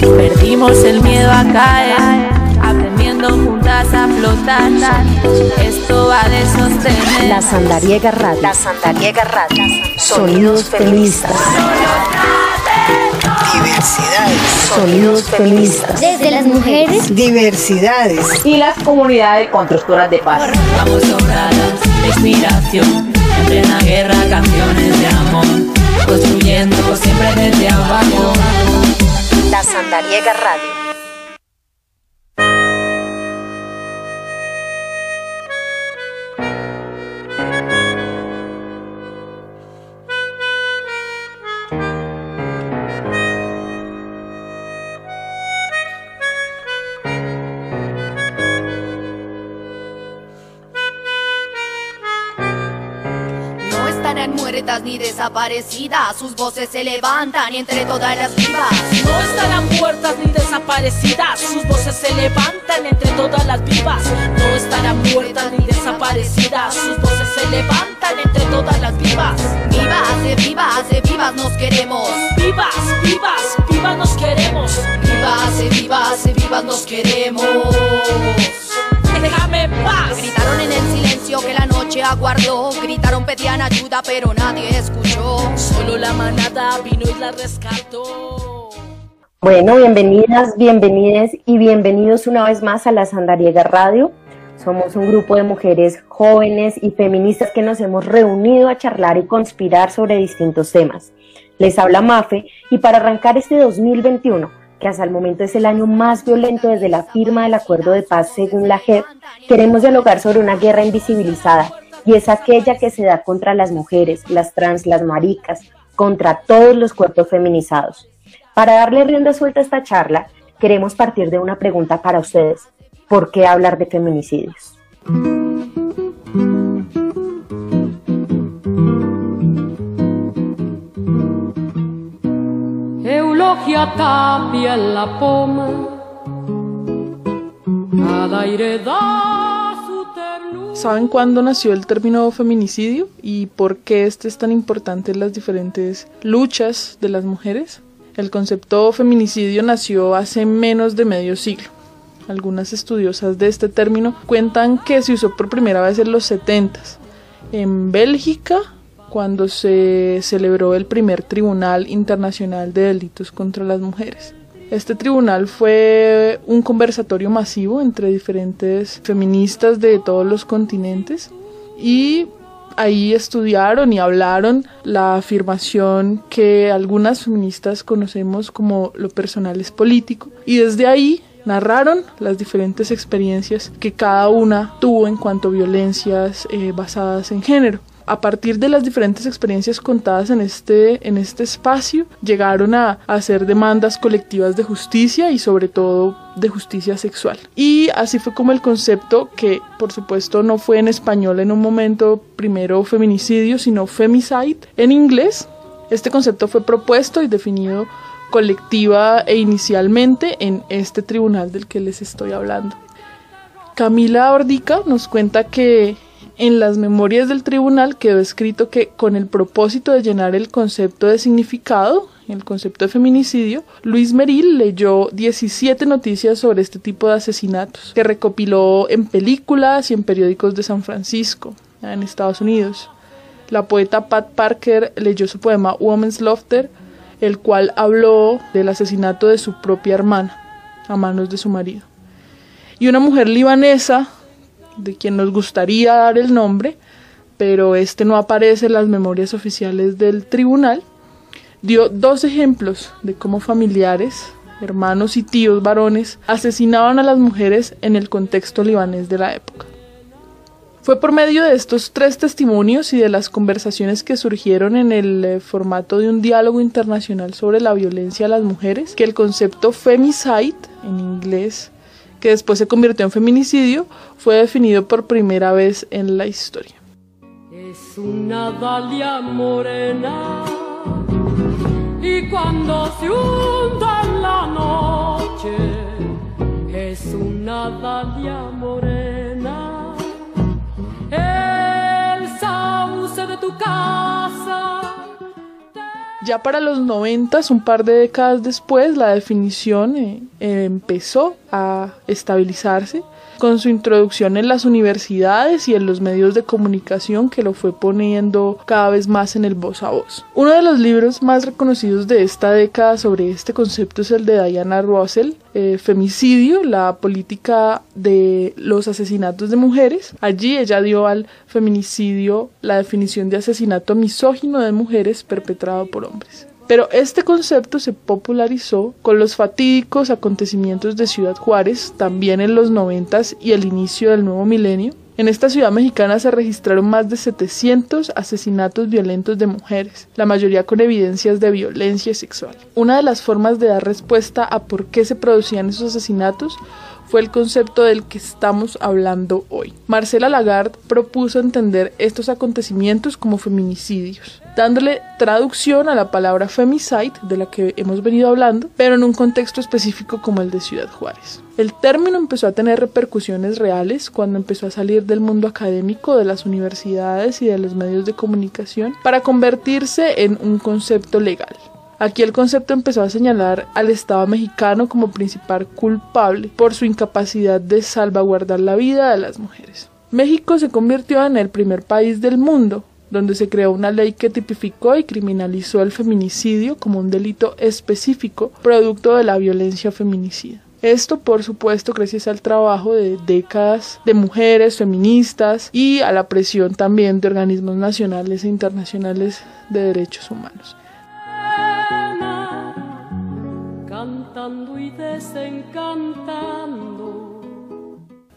Perdimos el miedo a caer, aprendiendo juntas a flotar. Esto va de sostener. La Sandariega Radio. La Sandariega Radio. Sonidos feministas. Diversidades. Sonidos feministas. Desde las mujeres. Diversidades. Y las comunidades constructoras de paz. Vamos sobradas de inspiración. En plena guerra, canciones de amor. Construyendo siempre desde abajo. La Sandariega Radio. Desaparecidas, sus voces se levantan entre todas las vivas. No estarán muertas ni desaparecidas, sus voces se levantan entre todas las vivas. No estarán muertas ni desaparecidas, sus voces se levantan entre todas las vivas. Vivas, de vivas, de vivas nos queremos. Vivas, vivas, vivas nos queremos. Vivas, de vivas, de vivas nos queremos. Déjame en paz. Gritaron en el silencio que la noche aguardó. Gritaron, pedían ayuda, pero nadie escuchó. Solo la manada vino y la rescató. Bueno, bienvenidas, bienvenides y bienvenidos una vez más a la Sandariega Radio. Somos un grupo de mujeres jóvenes y feministas que nos hemos reunido a charlar y conspirar sobre distintos temas. Les habla Mafe y para arrancar este 2021, que hasta el momento es el año más violento desde la firma del acuerdo de paz según la JEP, queremos dialogar sobre una guerra invisibilizada y es aquella que se da contra las mujeres, las trans, las maricas, contra todos los cuerpos feminizados. Para darle rienda suelta a esta charla, queremos partir de una pregunta para ustedes. ¿Por qué hablar de feminicidios? Eulogia Tapia en la poma, aire da su ternura. ¿Saben cuándo nació el término feminicidio y por qué este es tan importante en las diferentes luchas de las mujeres? El concepto feminicidio nació hace menos de medio siglo. Algunas estudiosas de este término cuentan que se usó por primera vez en los 70 en Bélgica cuando se celebró el primer Tribunal Internacional de Delitos contra las Mujeres. Este tribunal fue un conversatorio masivo entre diferentes feministas de todos los continentes y ahí estudiaron y hablaron la afirmación que algunas feministas conocemos como lo personal es político y desde ahí narraron las diferentes experiencias que cada una tuvo en cuanto a violencias eh, basadas en género a partir de las diferentes experiencias contadas en este, en este espacio, llegaron a, a hacer demandas colectivas de justicia y sobre todo de justicia sexual. Y así fue como el concepto, que por supuesto no fue en español en un momento primero feminicidio, sino femicide en inglés. Este concepto fue propuesto y definido colectiva e inicialmente en este tribunal del que les estoy hablando. Camila Ordica nos cuenta que en las memorias del tribunal quedó escrito que con el propósito de llenar el concepto de significado, el concepto de feminicidio, Luis Meril leyó 17 noticias sobre este tipo de asesinatos, que recopiló en películas y en periódicos de San Francisco, en Estados Unidos. La poeta Pat Parker leyó su poema Woman's Laughter, el cual habló del asesinato de su propia hermana a manos de su marido. Y una mujer libanesa de quien nos gustaría dar el nombre, pero este no aparece en las memorias oficiales del tribunal, dio dos ejemplos de cómo familiares, hermanos y tíos varones asesinaban a las mujeres en el contexto libanés de la época. Fue por medio de estos tres testimonios y de las conversaciones que surgieron en el eh, formato de un diálogo internacional sobre la violencia a las mujeres que el concepto femicide, en inglés, que después se convirtió en feminicidio, fue definido por primera vez en la historia. Es una dalia morena y cuando se hunda en la noche es una dalia morena. El sauce de tu casa Ya para los noventas, un par de décadas después, la definición eh, empezó a estabilizarse con su introducción en las universidades y en los medios de comunicación que lo fue poniendo cada vez más en el voz a voz. Uno de los libros más reconocidos de esta década sobre este concepto es el de Diana Russell, eh, Femicidio, la política de los asesinatos de mujeres. Allí ella dio al feminicidio la definición de asesinato misógino de mujeres perpetrado por hombres. Pero este concepto se popularizó con los fatídicos acontecimientos de Ciudad Juárez, también en los noventas y el inicio del nuevo milenio. En esta ciudad mexicana se registraron más de 700 asesinatos violentos de mujeres, la mayoría con evidencias de violencia sexual. Una de las formas de dar respuesta a por qué se producían esos asesinatos fue el concepto del que estamos hablando hoy. Marcela Lagarde propuso entender estos acontecimientos como feminicidios, dándole traducción a la palabra femicide de la que hemos venido hablando, pero en un contexto específico como el de Ciudad Juárez. El término empezó a tener repercusiones reales cuando empezó a salir del mundo académico, de las universidades y de los medios de comunicación para convertirse en un concepto legal. Aquí el concepto empezó a señalar al Estado mexicano como principal culpable por su incapacidad de salvaguardar la vida de las mujeres. México se convirtió en el primer país del mundo donde se creó una ley que tipificó y criminalizó el feminicidio como un delito específico producto de la violencia feminicida. Esto, por supuesto, gracias al trabajo de décadas de mujeres feministas y a la presión también de organismos nacionales e internacionales de derechos humanos. cantando y desencantando.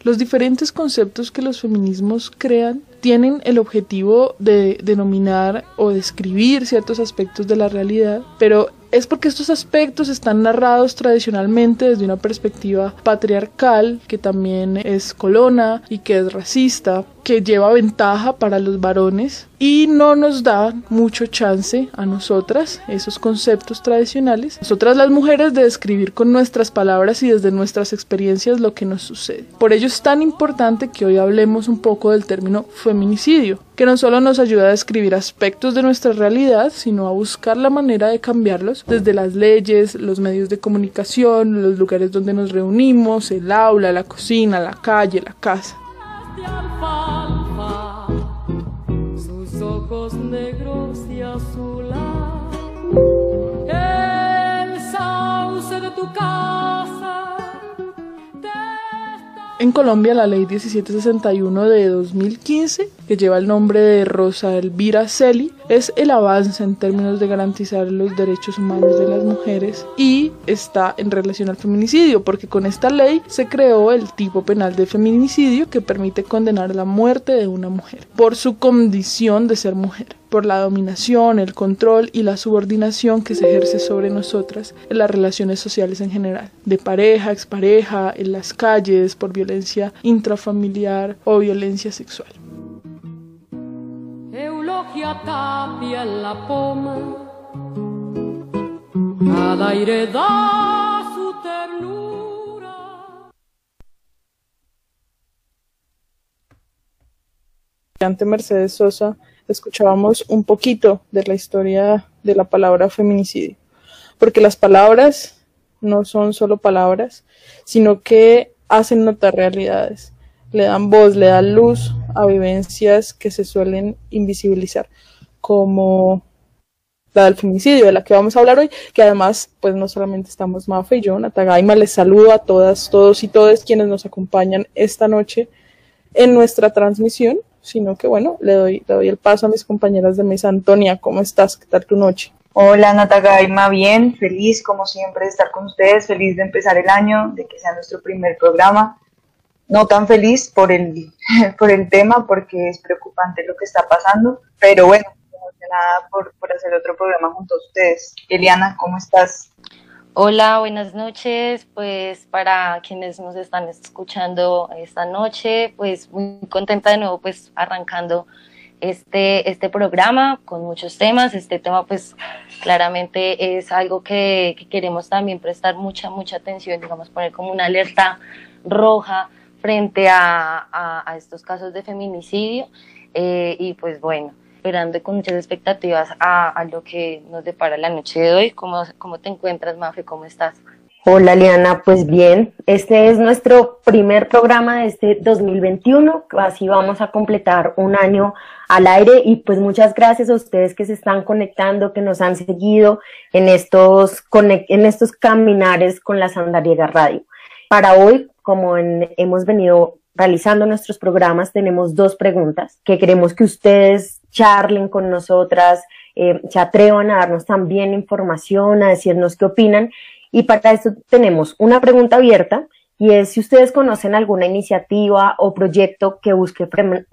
Los diferentes conceptos que los feminismos crean tienen el objetivo de denominar o describir ciertos aspectos de la realidad, pero es porque estos aspectos están narrados tradicionalmente desde una perspectiva patriarcal, que también es colona y que es racista, que lleva ventaja para los varones y no nos da mucho chance a nosotras, esos conceptos tradicionales, nosotras las mujeres, de describir con nuestras palabras y desde nuestras experiencias lo que nos sucede. Por ello es tan importante que hoy hablemos un poco del término feminicidio, que no solo nos ayuda a describir aspectos de nuestra realidad, sino a buscar la manera de cambiarlos desde las leyes, los medios de comunicación, los lugares donde nos reunimos, el aula, la cocina, la calle, la casa. De alfalfa, sus ojos negros y azulados, el sauce de tu casa. En Colombia, la ley 1761 de 2015, que lleva el nombre de Rosa Elvira Celi, es el avance en términos de garantizar los derechos humanos de las mujeres y está en relación al feminicidio, porque con esta ley se creó el tipo penal de feminicidio que permite condenar la muerte de una mujer por su condición de ser mujer por la dominación, el control y la subordinación que se ejerce sobre nosotras en las relaciones sociales en general, de pareja, expareja, en las calles, por violencia intrafamiliar o violencia sexual. En la poma, aire da su ternura. Ante Mercedes Sosa escuchábamos un poquito de la historia de la palabra feminicidio, porque las palabras no son solo palabras, sino que hacen notar realidades, le dan voz, le dan luz a vivencias que se suelen invisibilizar, como la del feminicidio, de la que vamos a hablar hoy, que además, pues no solamente estamos Mafe y yo, Natagaima, les saludo a todas, todos y todas quienes nos acompañan esta noche en nuestra transmisión, sino que bueno, le doy, le doy el paso a mis compañeras de mesa. Antonia, ¿cómo estás? ¿Qué tal tu noche? Hola Natagaima, bien, feliz como siempre de estar con ustedes, feliz de empezar el año, de que sea nuestro primer programa. No tan feliz por el, por el tema, porque es preocupante lo que está pasando, pero bueno, emocionada por, por hacer otro programa junto a ustedes. Eliana, ¿cómo estás? Hola, buenas noches. Pues para quienes nos están escuchando esta noche, pues muy contenta de nuevo, pues arrancando este, este programa con muchos temas. Este tema, pues claramente es algo que, que queremos también prestar mucha, mucha atención, digamos, poner como una alerta roja frente a, a, estos casos de feminicidio. Eh, y pues bueno, esperando con muchas expectativas a, a, lo que nos depara la noche de hoy. ¿Cómo, cómo te encuentras, Mafe? ¿Cómo estás? Hola, Liana. Pues bien, este es nuestro primer programa de este 2021. Así vamos a completar un año al aire y pues muchas gracias a ustedes que se están conectando, que nos han seguido en estos, en estos caminares con la Sandariega Radio. Para hoy, como hemos venido realizando nuestros programas, tenemos dos preguntas que queremos que ustedes charlen con nosotras, eh, se atrevan a darnos también información, a decirnos qué opinan. Y para esto tenemos una pregunta abierta y es si ustedes conocen alguna iniciativa o proyecto que busque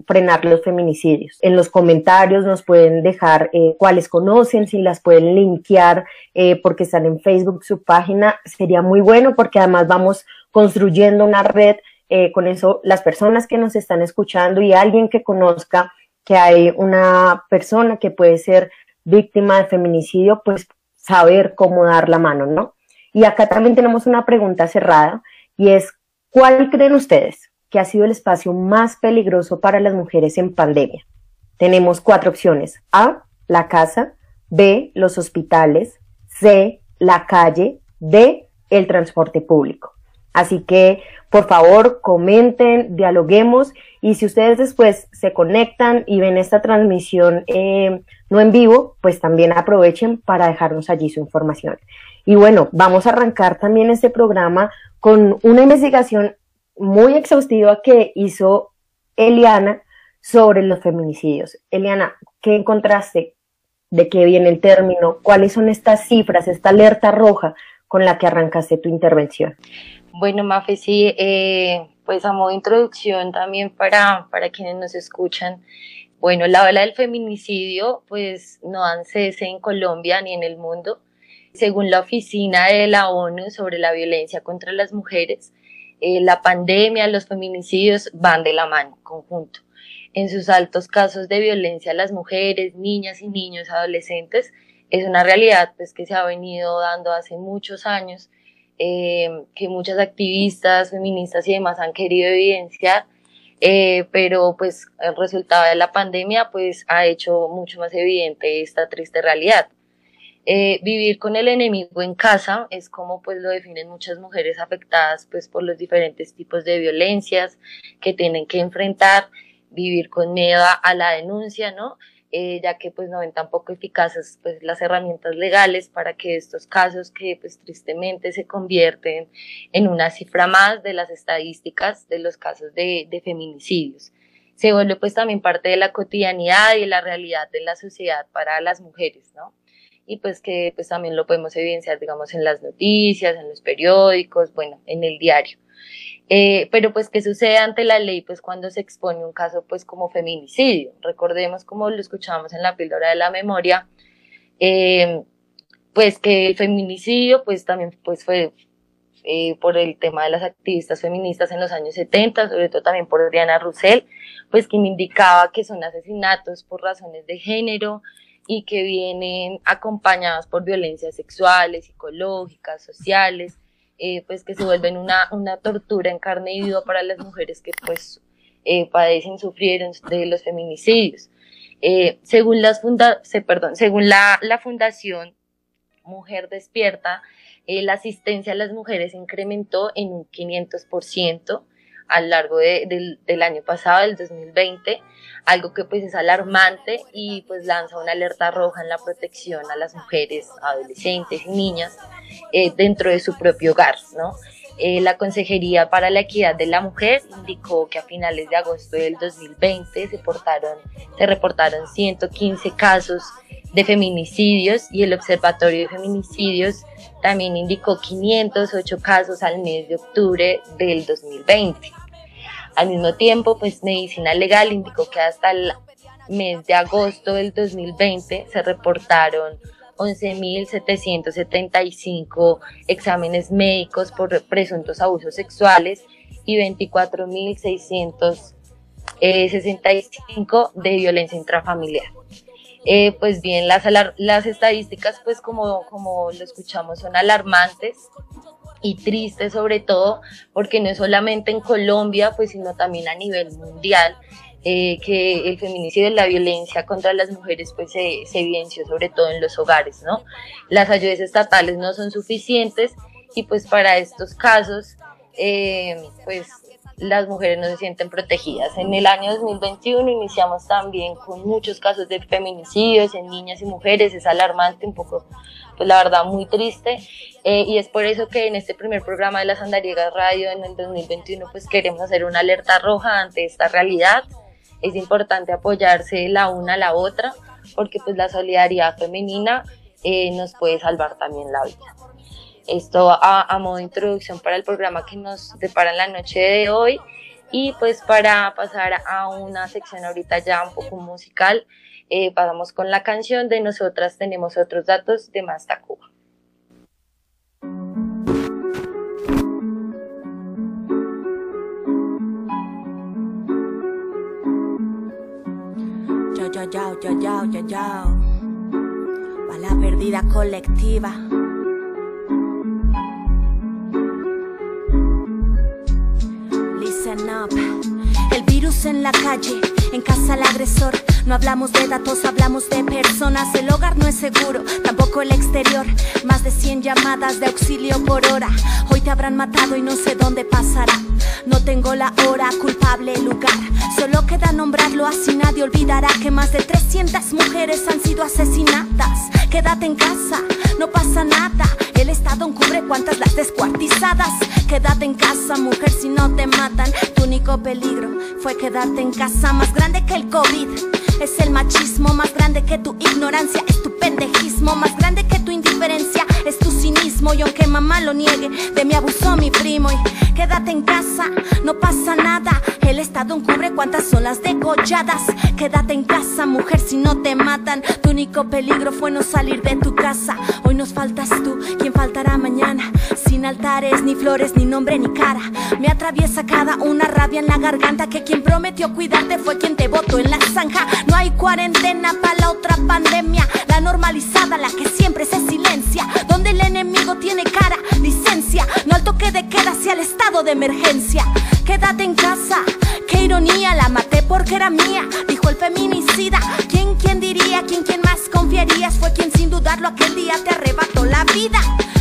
frenar los feminicidios. En los comentarios nos pueden dejar eh, cuáles conocen, si las pueden linkear eh, porque están en Facebook, su página, sería muy bueno porque además vamos construyendo una red eh, con eso las personas que nos están escuchando y alguien que conozca que hay una persona que puede ser víctima de feminicidio, pues saber cómo dar la mano, ¿no? Y acá también tenemos una pregunta cerrada y es, ¿cuál creen ustedes que ha sido el espacio más peligroso para las mujeres en pandemia? Tenemos cuatro opciones. A, la casa, B, los hospitales, C, la calle, D, el transporte público. Así que, por favor, comenten, dialoguemos y si ustedes después se conectan y ven esta transmisión eh, no en vivo, pues también aprovechen para dejarnos allí su información. Y bueno, vamos a arrancar también este programa con una investigación muy exhaustiva que hizo Eliana sobre los feminicidios. Eliana, ¿qué encontraste? ¿De qué viene el término? ¿Cuáles son estas cifras, esta alerta roja con la que arrancaste tu intervención? Bueno, Mafe, sí, eh, pues a modo de introducción también para, para quienes nos escuchan, bueno, la ola del feminicidio pues no dan cese en Colombia ni en el mundo. Según la Oficina de la ONU sobre la violencia contra las mujeres, eh, la pandemia, los feminicidios van de la mano, conjunto. En sus altos casos de violencia a las mujeres, niñas y niños, adolescentes, es una realidad pues, que se ha venido dando hace muchos años eh, que muchas activistas feministas y demás han querido evidenciar, eh, pero pues el resultado de la pandemia pues ha hecho mucho más evidente esta triste realidad. Eh, vivir con el enemigo en casa es como pues lo definen muchas mujeres afectadas pues por los diferentes tipos de violencias que tienen que enfrentar, vivir con miedo a la denuncia, ¿no? Eh, ya que pues no ven tampoco eficaces pues las herramientas legales para que estos casos que pues tristemente se convierten en una cifra más de las estadísticas de los casos de, de feminicidios. Se vuelve pues también parte de la cotidianidad y la realidad de la sociedad para las mujeres, ¿no? Y pues que pues también lo podemos evidenciar digamos en las noticias, en los periódicos, bueno, en el diario. Eh, pero pues, ¿qué sucede ante la ley? Pues cuando se expone un caso pues como feminicidio. Recordemos como lo escuchábamos en la píldora de la memoria, eh, pues que el feminicidio pues también pues fue eh, por el tema de las activistas feministas en los años 70, sobre todo también por Diana Russell, pues me indicaba que son asesinatos por razones de género y que vienen acompañados por violencias sexuales, psicológicas, sociales, eh, pues que se vuelven una, una tortura en carne y viva para las mujeres que pues eh, padecen, sufrieron de los feminicidios. Eh, según, las funda se, perdón, según la, la Fundación Mujer Despierta, la asistencia a las mujeres incrementó en un 500% a lo largo de, del, año pasado, del 2020, algo que pues es alarmante y pues lanza una alerta roja en la protección a las mujeres, adolescentes y niñas eh, dentro de su propio hogar, ¿no? Eh, la Consejería para la Equidad de la Mujer indicó que a finales de agosto del 2020 se, portaron, se reportaron 115 casos de feminicidios y el Observatorio de Feminicidios también indicó 508 casos al mes de octubre del 2020. Al mismo tiempo, pues Medicina Legal indicó que hasta el mes de agosto del 2020 se reportaron 11.775 exámenes médicos por presuntos abusos sexuales y 24.665 de violencia intrafamiliar. Eh, pues bien, las, las estadísticas, pues como, como lo escuchamos, son alarmantes y tristes sobre todo, porque no es solamente en Colombia, pues sino también a nivel mundial. eh, que el feminicidio y la violencia contra las mujeres pues se, se evidenció sobre todo en los hogares, ¿no? Las ayudas estatales no son suficientes y pues para estos casos eh, pues las mujeres no se sienten protegidas. En el año 2021 iniciamos también con muchos casos de feminicidios en niñas y mujeres, es alarmante, un poco, pues la verdad, muy triste. Eh, y es por eso que en este primer programa de las Andariegas Radio en el 2021 pues queremos hacer una alerta roja ante esta realidad. Es importante apoyarse la una a la otra porque pues la solidaridad femenina eh, nos puede salvar también la vida. Esto a, modo de introducción para el programa que nos depara en la noche de hoy. Y pues para pasar a una sección ahorita ya un poco musical, eh, pasamos con la canción de Nosotras tenemos otros datos de Masta Cuba. Yo, yo, yo, yo, yo, yo, yo. la perdida colectiva. El virus en la calle, en casa el agresor. No hablamos de datos, hablamos de personas. El hogar no es seguro, tampoco el exterior. Más de 100 llamadas de auxilio por hora. Hoy te habrán matado y no sé dónde pasará. No tengo la hora, culpable lugar. Solo queda nombrarlo así nadie olvidará que más de 300 mujeres han sido asesinadas. Quédate en casa, no pasa nada. El Estado encubre cuántas las descuartizadas. Quédate en casa, mujer, si no te matan. Tu único peligro fue quedarte en casa. Más grande que el COVID es el machismo. Más grande que tu ignorancia es tu pendejismo. Más grande que tu cinismo. Y aunque mamá lo niegue, de mí abusó mi primo. Y quédate en casa, no pasa nada. El Estado encubre cuántas son las degolladas. Quédate en casa, mujer, si no te matan. Tu único peligro fue no salir de tu casa. Hoy nos faltas tú, ¿quién faltará mañana? Sin altares, ni flores, ni nombre, ni cara. Me atraviesa cada una rabia en la garganta. Que quien prometió cuidarte fue quien te votó en la zanja. No hay cuarentena para la otra pandemia. La normalizada, la que siempre se silencia. Donde enemigo tiene cara, licencia. No al toque de queda hacia el estado de emergencia. Quédate en casa, qué ironía. La maté porque era mía, dijo el feminicida. ¿Quién, quién diría? ¿Quién, quién más confiarías? Fue quien sin dudarlo aquel día te arrebató la vida.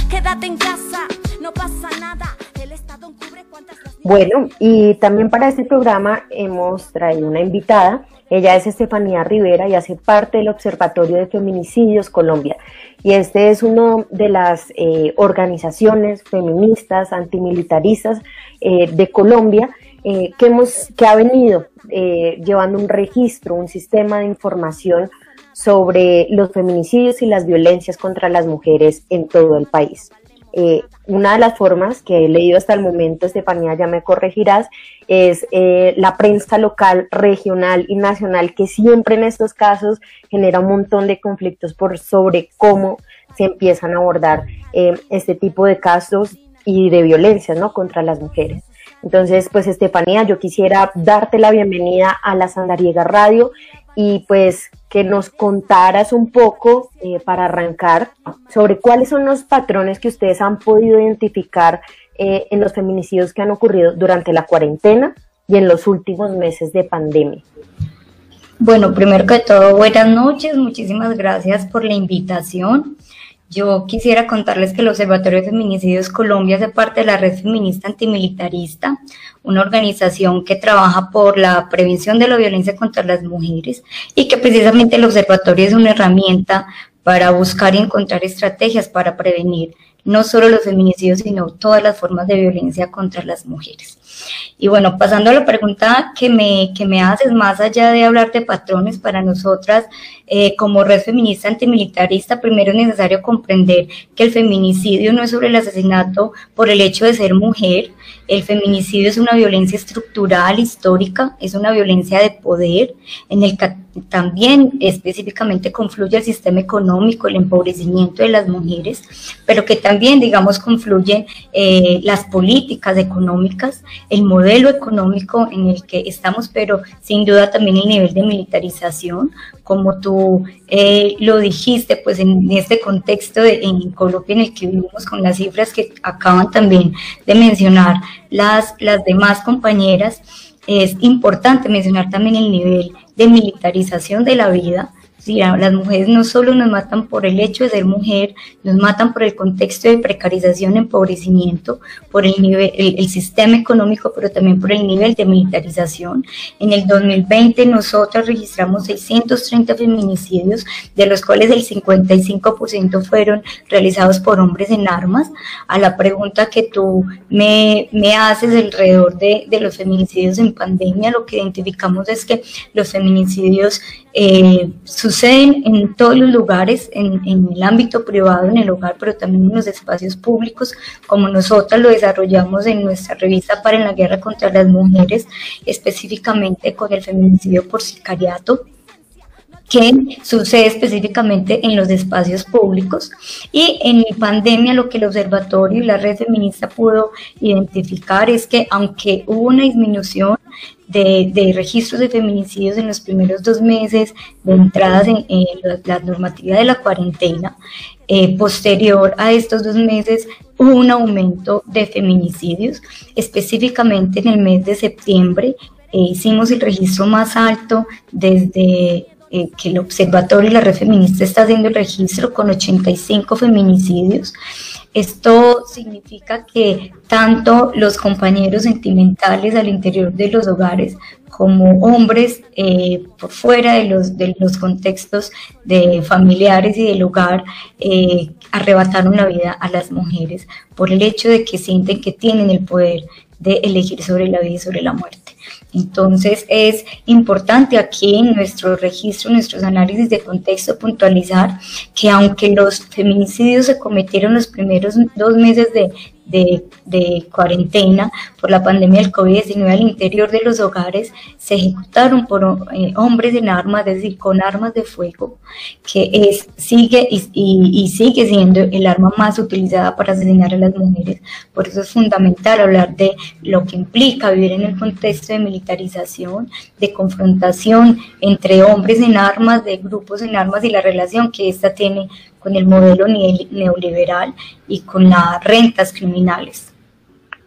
Quédate en casa, no pasa nada. El Estado encubre cuántas. Bueno, y también para este programa hemos traído una invitada ella es Estefanía Rivera y hace parte del Observatorio de Feminicidios Colombia. Y este es una de las eh, organizaciones feministas, antimilitaristas eh, de Colombia eh, que, hemos, que ha venido llevando un registro, un sistema de información sobre los feminicidios y las violencias contra las mujeres en todo el país. Eh, una de las formas que he leído hasta el momento, Estefanía, ya me corregirás, es eh, la prensa local, regional y nacional, que siempre en estos casos genera un montón de conflictos por sobre cómo se empiezan a abordar eh, este tipo de casos y de violencia ¿no? contra las mujeres. Entonces, pues Estefanía, yo quisiera darte la bienvenida a la Sandariega Radio y pues que nos contaras un poco eh, para arrancar sobre cuáles son los patrones que ustedes han podido identificar eh, en los feminicidios que han ocurrido durante la cuarentena y en los últimos meses de pandemia. Bueno, primero que todo, buenas noches, muchísimas gracias por la invitación. Yo quisiera contarles que el Observatorio de Feminicidios Colombia hace parte de la Red Feminista Antimilitarista, una organización que trabaja por la prevención de la violencia contra las mujeres y que precisamente el observatorio es una herramienta para buscar y encontrar estrategias para prevenir no solo los feminicidios, sino todas las formas de violencia contra las mujeres. Y bueno, pasando a la pregunta que me, que me haces, más allá de hablar de patrones, para nosotras eh, como red feminista antimilitarista, primero es necesario comprender que el feminicidio no es sobre el asesinato por el hecho de ser mujer, el feminicidio es una violencia estructural, histórica, es una violencia de poder, en el que también específicamente confluye el sistema económico, el empobrecimiento de las mujeres, pero que también, digamos, confluyen eh, las políticas económicas, el modelo económico en el que estamos, pero sin duda también el nivel de militarización, como tú eh, lo dijiste, pues en este contexto de, en Colombia en el que vivimos con las cifras que acaban también de mencionar las, las demás compañeras, es importante mencionar también el nivel de militarización de la vida, Sí, las mujeres no solo nos matan por el hecho de ser mujer, nos matan por el contexto de precarización, empobrecimiento, por el nivel, el, sistema económico, pero también por el nivel de militarización. En el 2020 nosotros registramos 630 feminicidios, de los cuales el 55% fueron realizados por hombres en armas. A la pregunta que tú me, me haces alrededor de, de los feminicidios en pandemia, lo que identificamos es que los feminicidios eh, suceden en todos los lugares, en, el ámbito privado, en el hogar, pero también en los espacios públicos, como nosotras lo desarrollamos en nuestra revista para la guerra contra las mujeres, específicamente con el feminicidio por sicariato que sucede específicamente en los espacios públicos. Y en mi pandemia lo que el observatorio y la red feminista pudo identificar es que aunque hubo una disminución de, registros de feminicidios en los primeros dos meses de entradas en, la, normativa de la cuarentena, eh, posterior a estos dos meses hubo un aumento de feminicidios, específicamente en el mes de septiembre. Eh, hicimos el registro más alto desde eh, que el observatorio y la red feminista está haciendo el registro con 85 feminicidios. Esto significa que tanto los compañeros sentimentales al interior de los hogares como hombres eh, por fuera de los, de los contextos de familiares y del hogar eh, arrebataron la vida a las mujeres por el hecho de que sienten que tienen el poder de elegir sobre la vida y sobre la muerte. Entonces es importante aquí en nuestro registro, nuestros análisis de contexto puntualizar que aunque los feminicidios se cometieron los primeros dos meses de, de, cuarentena por la pandemia del COVID-19 al interior de los hogares se ejecutaron por eh, hombres en armas, es decir, con armas de fuego, que es, sigue y, sigue siendo el arma más utilizada para asesinar a las mujeres. Por eso es fundamental hablar de lo que implica vivir en el contexto de militarización, de confrontación entre hombres en armas, de grupos en armas y la relación que ésta tiene con el modelo neoliberal y con las rentas criminales.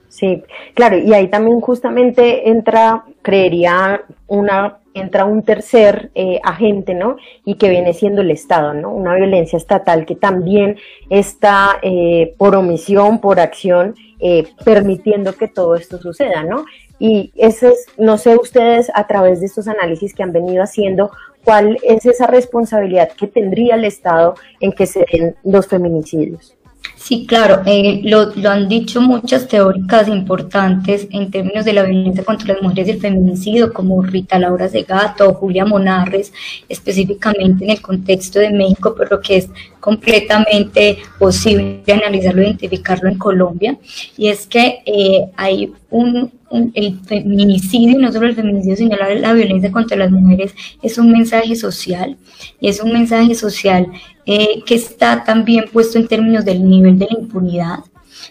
Sí, claro, y ahí también justamente entra, creería, una entra un tercer eh, agente, ¿no? Y que viene siendo el Estado, ¿no? Una violencia estatal que también está eh, por omisión, por acción, eh, permitiendo que todo esto suceda, ¿no? Y ese es, no sé ustedes a través de estos análisis que han venido haciendo, cuál es esa responsabilidad que tendría el Estado en que se den los feminicidios. Sí, claro, eh, lo, han dicho muchas teóricas importantes en términos de la violencia contra las mujeres y el feminicidio, como Rita Laura Segato o Julia Monarres, específicamente en el contexto de México, pero que es completamente posible analizarlo, identificarlo en Colombia, y es que eh, hay un, el feminicidio, no solo el feminicidio, sino la, violencia contra las mujeres, es un mensaje social, y es un mensaje social eh, que está también puesto en términos del nivel de la impunidad.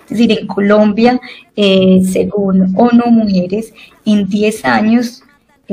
Es decir, en Colombia, eh, según ONU Mujeres, en 10 años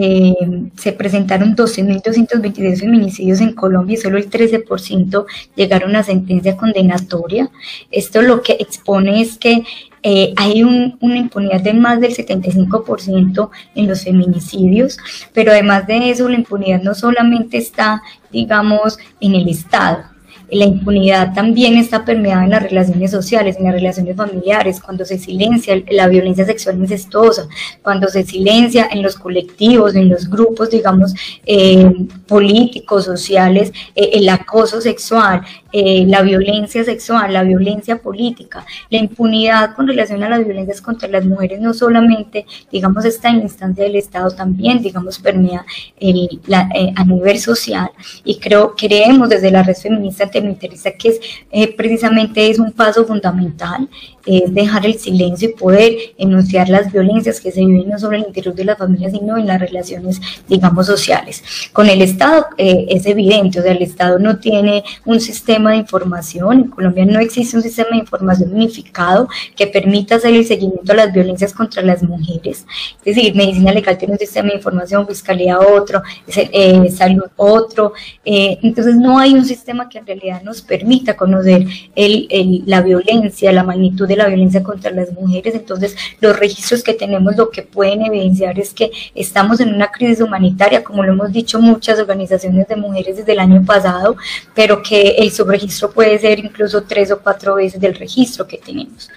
eh, se presentaron 12.226 feminicidios en Colombia y solo el 13% llegaron a sentencia condenatoria. Esto lo que expone es que eh, hay una impunidad de más del 75% en los feminicidios, pero además de eso la impunidad no solamente está, digamos, en el Estado, la impunidad también está permeada en las relaciones sociales, en las relaciones familiares, cuando se silencia la violencia sexual incestuosa, cuando se silencia en los colectivos, en los grupos, digamos, eh, políticos, sociales, eh, el acoso sexual, eh, la violencia sexual, la violencia política, la impunidad con relación a las violencias contra las mujeres no solamente, digamos, está en la instancia del Estado, también, digamos, permea el, a nivel social. Y creo, creemos desde la red feminista me interesa que es, eh, precisamente es un paso fundamental, es dejar el silencio y poder enunciar las violencias que se viven no solo en el interior de las familias, sino en las relaciones, digamos, sociales. Con el Estado eh, es evidente, o sea, el Estado no tiene un sistema de información, en Colombia no existe un sistema de información unificado que permita hacer el seguimiento a las violencias contra las mujeres. Es decir, medicina legal tiene un sistema de información, fiscalía otro, eh, salud otro, entonces no hay un sistema que en realidad nos permita conocer el, la violencia, la magnitud de la violencia contra las mujeres. Entonces, los registros que tenemos lo que pueden evidenciar es que estamos en una crisis humanitaria, como lo hemos dicho muchas organizaciones de mujeres desde el año pasado, pero que el subregistro puede ser incluso tres o cuatro veces del registro que tenemos.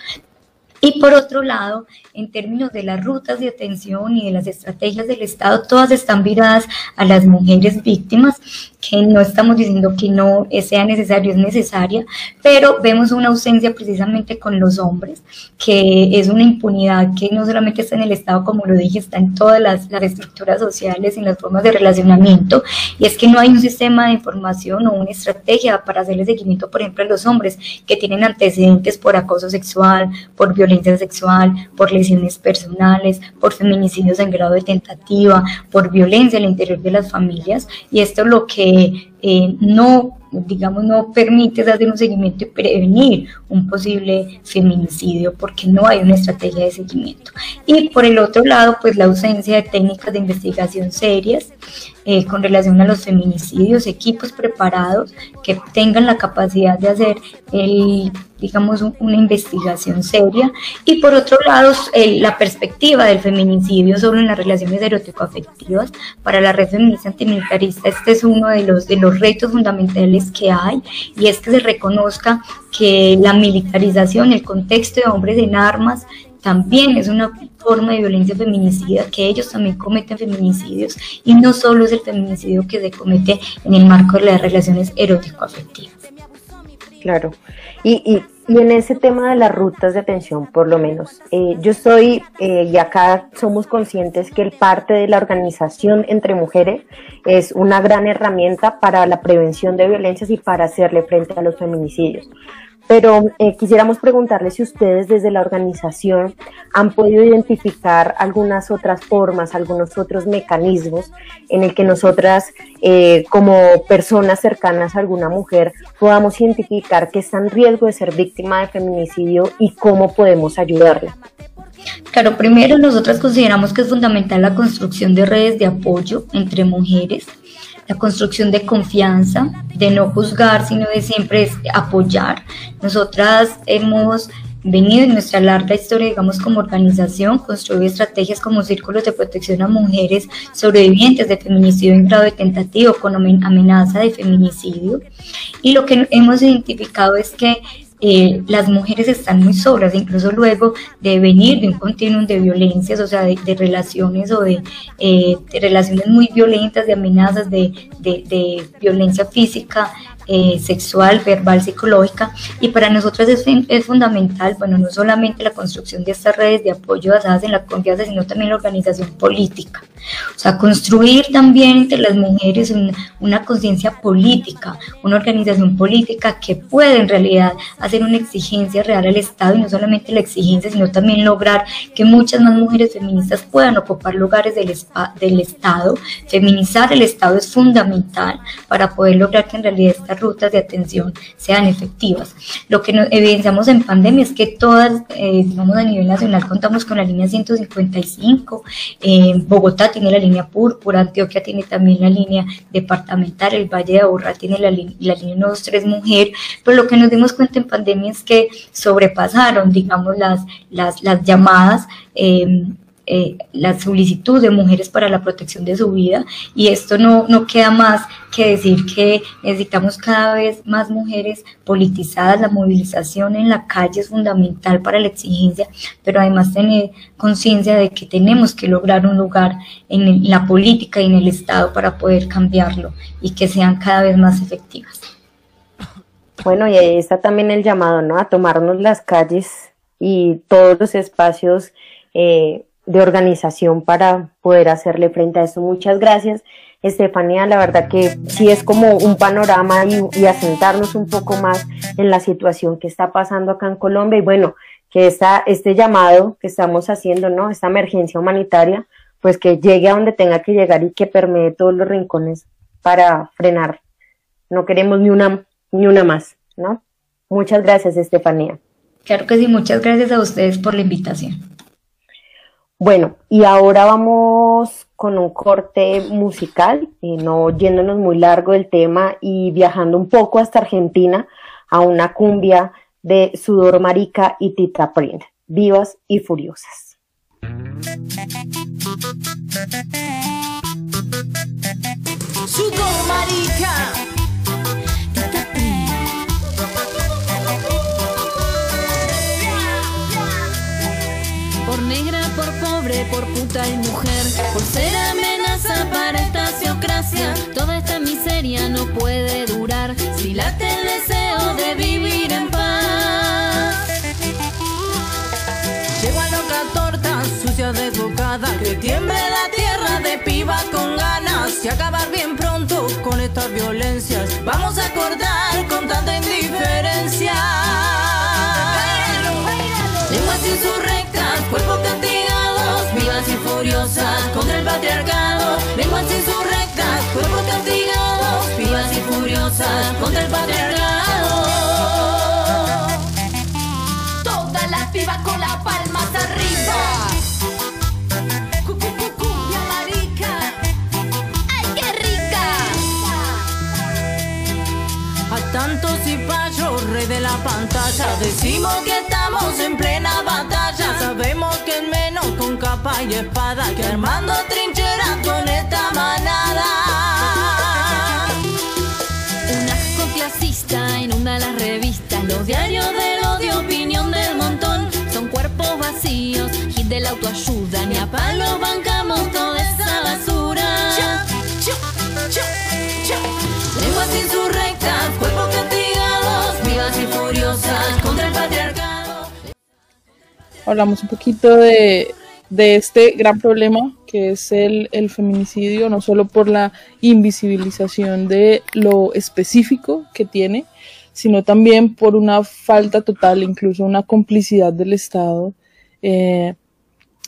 Y por otro lado, en términos de las rutas de atención y de las estrategias del Estado, todas están viradas a las mujeres víctimas, que no estamos diciendo que no sea necesario, es necesaria, pero vemos una ausencia precisamente con los hombres, que es una impunidad que no solamente está en el Estado, como lo dije, está en todas las, las estructuras sociales, en las formas de relacionamiento, y es que no hay un sistema de información o una estrategia para hacerle seguimiento, por ejemplo, a los hombres que tienen antecedentes por acoso sexual, por violencia sexual, por lesiones personales, por feminicidios en grado de tentativa, por violencia al interior de las familias, y esto es lo que eh, no, digamos, no permite hacer un seguimiento y prevenir un posible feminicidio porque no hay una estrategia de seguimiento. Y por el otro lado, pues la ausencia de técnicas de investigación serias eh, con relación a los feminicidios, equipos preparados que tengan la capacidad de hacer el digamos, una investigación seria. Y por otro lado, la perspectiva del feminicidio sobre las relaciones erótico-afectivas para la red feminista antimilitarista. Este es uno de los, de los retos fundamentales que hay y es que se reconozca que la militarización, el contexto de hombres en armas, también es una forma de violencia feminicida, que ellos también cometen feminicidios y no solo es el feminicidio que se comete en el marco de las relaciones erótico-afectivas. Claro, y, y, y, en ese tema de las rutas de atención, por lo menos, eh, yo estoy, eh, y acá somos conscientes que el parte de la organización entre mujeres es una gran herramienta para la prevención de violencias y para hacerle frente a los feminicidios. Pero eh, quisiéramos preguntarle si ustedes desde la organización han podido identificar algunas otras formas, algunos otros mecanismos en el que nosotras, eh, como personas cercanas a alguna mujer, podamos identificar que está en riesgo de ser víctima de feminicidio y cómo podemos ayudarla. Claro, primero nosotras consideramos que es fundamental la construcción de redes de apoyo entre mujeres la construcción de confianza, de no juzgar, sino de siempre apoyar. Nosotras hemos venido en nuestra larga historia, digamos, como organización, construir estrategias como círculos de protección a mujeres sobrevivientes de feminicidio en grado de tentativo con amenaza de feminicidio. Y lo que hemos identificado es que eh, las mujeres están muy solas, incluso luego de venir de un continuum de violencias, o sea, de, relaciones o de, eh, de, relaciones muy violentas, de amenazas, de, de violencia física, eh, sexual, verbal, psicológica. Y para nosotros es, fundamental, bueno, no solamente la construcción de estas redes de apoyo basadas en la confianza, sino también la organización política. O sea, construir también entre las mujeres una conciencia política, una organización política que pueda en realidad hacer una exigencia real al Estado y no solamente la exigencia, sino también lograr que muchas más mujeres feministas puedan ocupar lugares del, del Estado. Feminizar el Estado es fundamental para poder lograr que en realidad rutas de atención sean efectivas. Lo que evidenciamos en pandemia es que todas, eh, digamos a nivel nacional, contamos con la línea 155, eh, Bogotá tiene la línea púrpura, Antioquia tiene también la línea departamental, el Valle de Aburrá tiene la, la línea 123 mujer, pero lo que nos dimos cuenta en pandemia es que sobrepasaron, digamos, las llamadas eh, eh, la solicitud de mujeres para la protección de su vida y esto no, no queda más que decir que necesitamos cada vez más mujeres politizadas, la movilización en la calle es fundamental para la exigencia, pero además tener conciencia de que tenemos que lograr un lugar en la política y en el Estado para poder cambiarlo y que sean cada vez más efectivas. Bueno, y ahí está también el llamado, ¿no? A tomarnos las calles y todos los espacios eh, de organización para poder hacerle frente a esto. Muchas gracias, Estefanía. La verdad que sí es como un panorama y, asentarnos un poco más en la situación que está pasando acá en Colombia y bueno, que esta, este llamado que estamos haciendo, ¿no? Esta emergencia humanitaria, pues que llegue a donde tenga que llegar y que permee todos los rincones para frenar. No queremos ni una, ni una más, ¿no? Muchas gracias, Estefanía. Claro que sí, muchas gracias a ustedes por la invitación. Bueno, y ahora vamos con un corte musical, eh, no yéndonos muy largo del tema y viajando un poco hasta Argentina a una cumbia de Sudor Marica y Tita Print, vivas y furiosas. Sudor Marica. Por puta y mujer, por ser amenaza para esta ciocracia, toda esta miseria no puede durar si late el deseo de vivir en paz. Llego a loca torta, sucia desbocada, que tiemble la tierra de piba con ganas y acabar bien pronto con estas violencias. Vamos a acordar con tanta indiferencia. Furiosas contra el patriarcado. Lenguas insurrectas, cuerpos castigados, vivas y furiosas contra el patriarcado. Todas las pibas con las palmas arriba. Cu- cu- de la pantalla, decimos que estamos en plena batalla. Sabemos que es menos con capa y espada que armando trincheras con esta manada. Un asco clasista inunda las revistas, los diarios del odio, opinión del montón. Son cuerpos vacíos, hit de la autoayuda, ni a palos bancamos toda esa basura. Lenguas insurrectas, cuerpos hablamos un poquito de, este gran problema que es el, el feminicidio, no solo por la invisibilización de lo específico que tiene, sino también por una falta total, incluso una complicidad del Estado eh,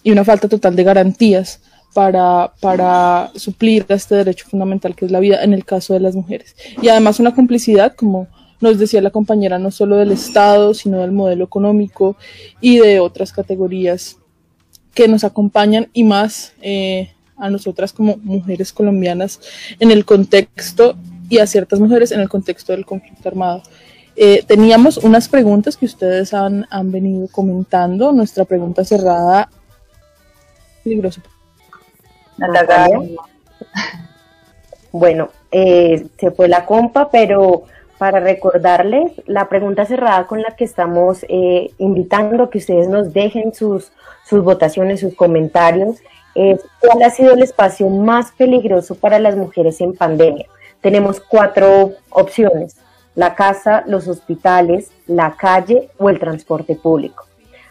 y una falta total de garantías para, para suplir este derecho fundamental que es la vida en el caso de las mujeres. Y además una complicidad, como nos decía la compañera, no solo del Estado, sino del modelo económico y de otras categorías que nos acompañan y más eh, a nosotras como mujeres colombianas en el contexto y a ciertas mujeres en el contexto del conflicto armado. Eh, teníamos unas preguntas que ustedes han, han venido comentando. Nuestra pregunta cerrada. Peligroso. Natalia. Bueno, eh, se fue la compa, pero para recordarles la pregunta cerrada con la que estamos eh, invitando que ustedes nos dejen sus, votaciones, sus comentarios, es cuál ha sido el espacio más peligroso para las mujeres en pandemia. Tenemos cuatro opciones, la casa, los hospitales, la calle o el transporte público.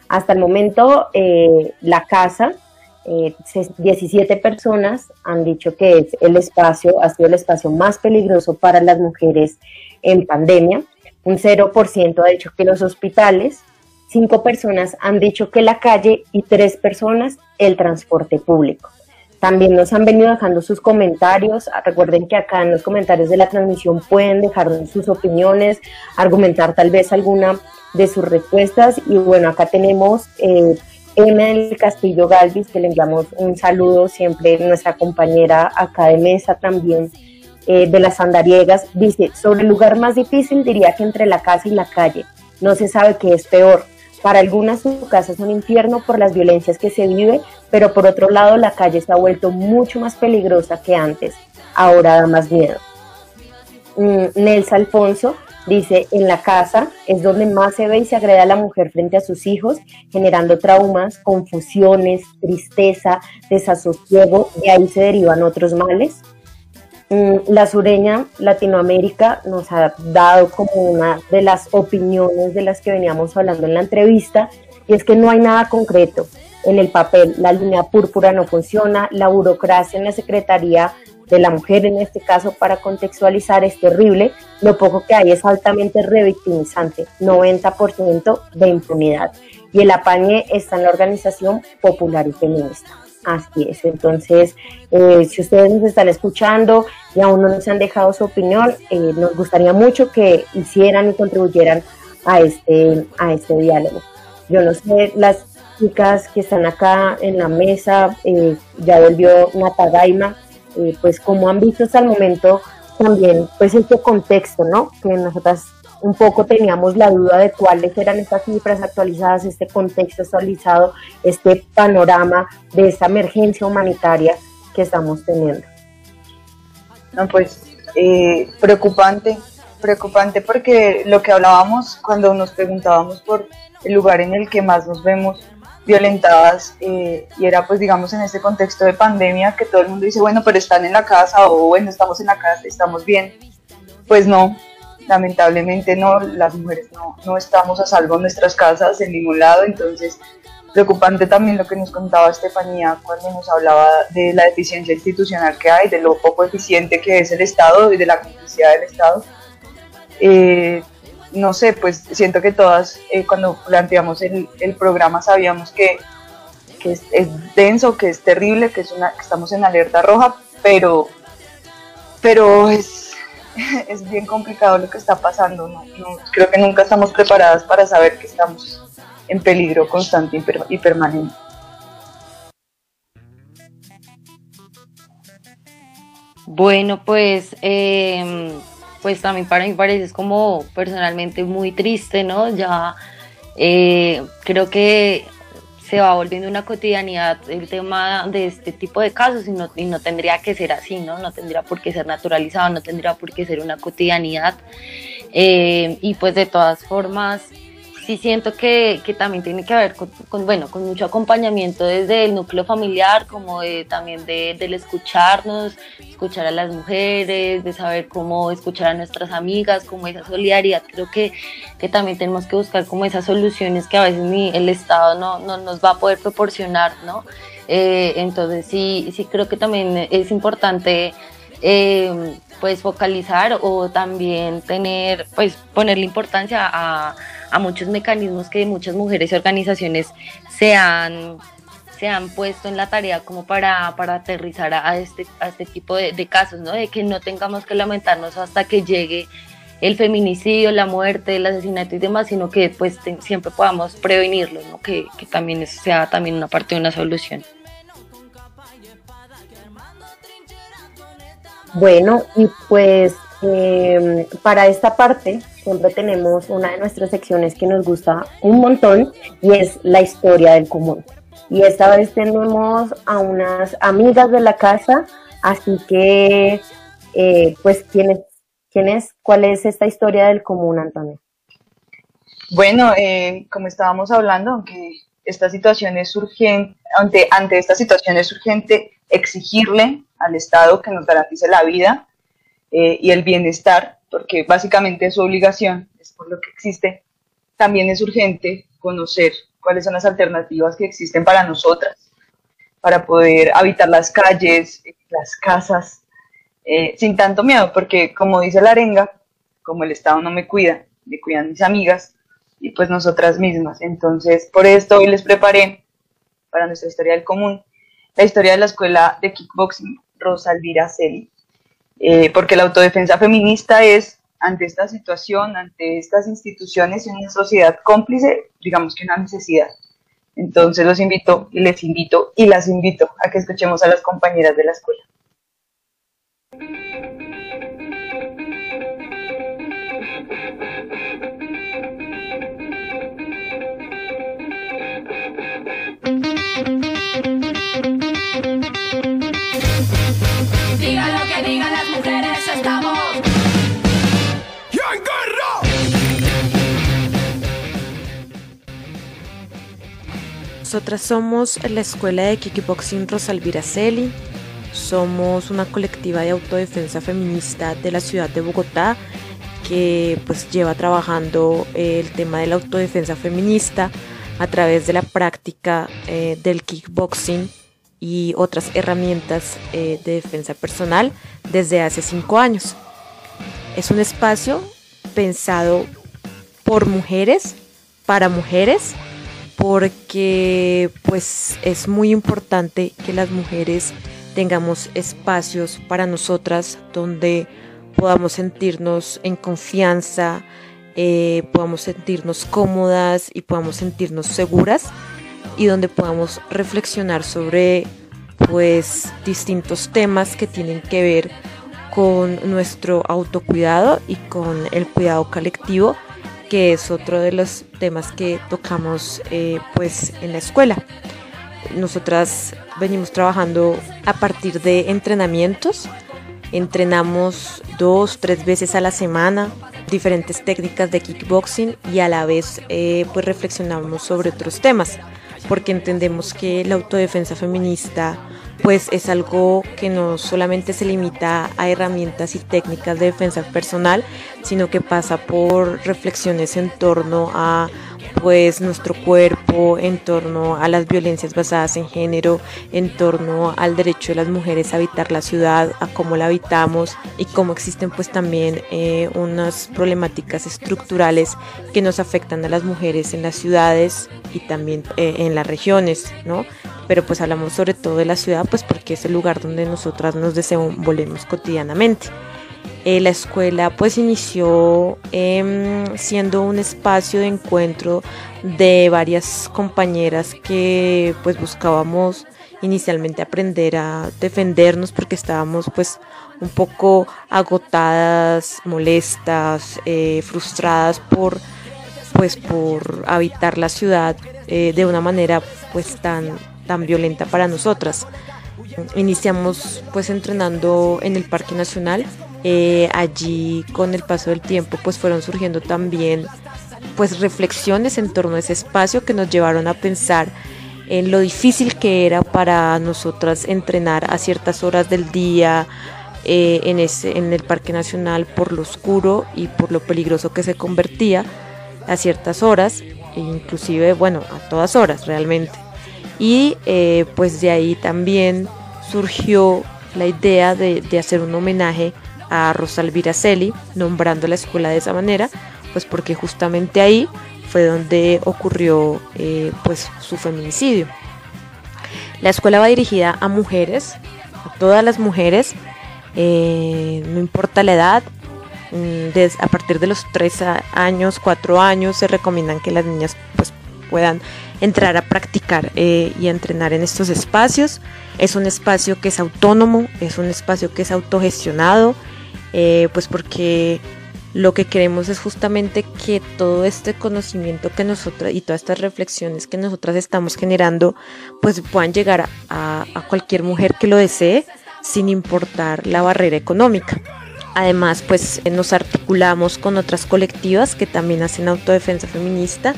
Hasta el momento, eh, la casa, eh, 17 personas han dicho que es el espacio, ha sido el espacio más peligroso para las mujeres en pandemia. Un 0% ha dicho que los hospitales, 5 personas han dicho que la calle y 3 personas el transporte público. También nos han venido dejando sus comentarios. Recuerden que acá en los comentarios de la transmisión pueden dejar sus opiniones, argumentar tal vez alguna de sus respuestas. Y bueno, acá tenemos eh, Emma del Castillo Galvis, que le enviamos un saludo siempre, nuestra compañera acá de mesa también eh, de las Andariegas. Dice, sobre el lugar más difícil diría que entre la casa y la calle. No se sabe qué es peor. Para algunas su casa es un infierno por las violencias que se vive, pero por otro lado la calle se ha vuelto mucho más peligrosa que antes. Ahora da más miedo. Mm, Nelsa Alfonso dice, en la casa es donde más se ve y se agrede a la mujer frente a sus hijos, generando traumas, confusiones, tristeza, desasosiego, de ahí se derivan otros males. Mm, La sureña Latinoamérica nos ha dado como una de las opiniones de las que veníamos hablando en la entrevista, y es que no hay nada concreto en el papel. La línea púrpura no funciona, la burocracia en la Secretaría de la Mujer, en este caso, para contextualizar, es terrible. Lo poco que hay es altamente revictimizante, 90% de impunidad. Y el apañe está en la organización popular y feminista. Así es, entonces, eh, si ustedes nos están escuchando y aún no nos han dejado su opinión, eh, nos gustaría mucho que hicieran y contribuyeran a este, a este diálogo. Yo no sé, las, chicas que están acá en la mesa, eh, ya volvió Nata Gaima, eh, pues como han visto hasta el momento también pues este contexto, ¿no? Que nosotras un poco teníamos la duda de cuáles eran estas cifras actualizadas, este contexto actualizado, este panorama de esta emergencia humanitaria que estamos teniendo. No, pues eh, preocupante, preocupante porque lo que hablábamos cuando nos preguntábamos por el lugar en el que más nos vemos violentadas eh, y era pues digamos en este contexto de pandemia que todo el mundo dice bueno pero están en la casa o bueno estamos en la casa estamos bien pues no lamentablemente no las mujeres no, no estamos a salvo en nuestras casas en ningún lado entonces preocupante también lo que nos contaba Estefanía cuando nos hablaba de la deficiencia institucional que hay de lo poco eficiente que es el Estado y de la complicidad del Estado. Eh, no sé, pues siento que todas eh, cuando planteamos el, programa sabíamos que, es, denso, que es terrible, que, es una, que estamos en alerta roja, pero, pero es, es bien complicado lo que está pasando. ¿no? creo que nunca estamos preparadas para saber que estamos en peligro constante y, permanente. Bueno, pues eh, pues también para mí parece es como personalmente muy triste, ¿no? Ya eh, creo que se va volviendo una cotidianidad el tema de este tipo de casos y no, y no tendría que ser así, ¿no? No tendría por qué ser naturalizado, no tendría por qué ser una cotidianidad. Eh, y pues de todas formas, sí siento que, que, también tiene que ver con, bueno, con mucho acompañamiento desde el núcleo familiar, como de, también de, del escucharnos, escuchar a las mujeres, de saber cómo escuchar a nuestras amigas, como esa solidaridad. Creo que, que también tenemos que buscar como esas soluciones que a veces ni el Estado no, no nos va a poder proporcionar, ¿no? Eh, entonces sí, sí creo que también es importante eh, pues focalizar o también tener, pues ponerle importancia a, a muchos mecanismos que muchas mujeres y organizaciones se han, se han puesto en la tarea como para, para aterrizar a este, a este tipo de, casos, ¿no? De que no tengamos que lamentarnos hasta que llegue el feminicidio, la muerte, el asesinato y demás, sino que pues siempre podamos prevenirlo, ¿no? que, que también sea también una parte de una solución. Bueno, y pues em, para esta parte siempre tenemos una de nuestras secciones que nos gusta un montón y es la historia del común. Y esta vez tenemos a unas amigas de la casa, así que, eh, pues, ¿quién es, ¿quién es? ¿Cuál es esta historia del común, Antonio? Bueno, eh, como estábamos hablando, aunque esta situación es urgente, ante, ante esta situación es urgente exigirle al Estado que nos garantice la vida eh, y el bienestar, porque básicamente es su obligación, es por lo que existe, también es urgente conocer cuáles son las alternativas que existen para nosotras, para poder habitar las calles, las casas, eh, sin tanto miedo, porque como dice la arenga, como el Estado no me cuida, me cuidan mis amigas y pues nosotras mismas. Entonces, por esto hoy les preparé para nuestra historia del común la historia de la escuela de kickboxing Rosa Elvira Celi, eh, porque la autodefensa feminista es ante esta situación, ante estas instituciones y una sociedad cómplice, digamos que una necesidad. Entonces los invito y les invito y las invito a que escuchemos a las compañeras de la escuela. Nosotras somos la escuela de kickboxing Rosalvira Celi. Somos una colectiva de autodefensa feminista de la ciudad de Bogotá que pues lleva trabajando el tema de la autodefensa feminista a través de la práctica eh, del kickboxing y otras herramientas eh, de defensa personal desde hace cinco años. Es un espacio pensado por mujeres, para mujeres, porque pues es muy importante que las mujeres tengamos espacios para nosotras donde podamos sentirnos en confianza, eh, podamos sentirnos cómodas y podamos sentirnos seguras y donde podamos reflexionar sobre pues distintos temas que tienen que ver con nuestro autocuidado y con el cuidado colectivo que es otro de los temas que tocamos eh, pues en la escuela. Nosotras venimos trabajando a partir de entrenamientos. Entrenamos dos, tres veces a la semana diferentes técnicas de kickboxing y a la vez eh, pues reflexionamos sobre otros temas porque entendemos que la autodefensa feminista pues es algo que no solamente se limita a herramientas y técnicas de defensa personal, sino que pasa por reflexiones en torno a pues nuestro cuerpo, en torno a las violencias basadas en género, en torno al derecho de las mujeres a habitar la ciudad, a cómo la habitamos y cómo existen pues también eh, unas problemáticas estructurales que nos afectan a las mujeres en las ciudades y también eh, en las regiones, ¿no? pero pues hablamos sobre todo de la ciudad, pues porque es el lugar donde nosotras nos desenvolvemos cotidianamente. Eh, la escuela pues inició em, siendo un espacio de encuentro de varias compañeras que pues buscábamos inicialmente aprender a defendernos porque estábamos pues un poco agotadas, molestas, eh, frustradas por pues por habitar la ciudad eh, de una manera pues tan tan violenta para nosotras. Iniciamos pues entrenando en el Parque Nacional. Eh, allí con el paso del tiempo pues fueron surgiendo también pues reflexiones en torno a ese espacio que nos llevaron a pensar en lo difícil que era para nosotras entrenar a ciertas horas del día eh, en, ese, en el Parque Nacional por lo oscuro y por lo peligroso que se convertía a ciertas horas, e inclusive, bueno, a todas horas realmente y eh, pues de ahí también surgió la idea de, hacer un homenaje a Rosalvira Celi, nombrando la escuela de esa manera, pues porque justamente ahí fue donde ocurrió eh, pues su feminicidio. La escuela va dirigida a mujeres, a todas las mujeres, eh, no importa la edad, mm, a partir de los 3 años, 4 años se recomiendan que las niñas pues puedan entrar a practicar eh, y a entrenar en estos espacios. Es un espacio que es autónomo, es un espacio que es autogestionado, eh, pues porque lo que queremos es justamente que todo este conocimiento que nosotras y todas estas reflexiones que nosotras estamos generando, pues puedan llegar a, cualquier mujer que lo desee sin importar la barrera económica. Además, pues nos articulamos con otras colectivas que también hacen autodefensa feminista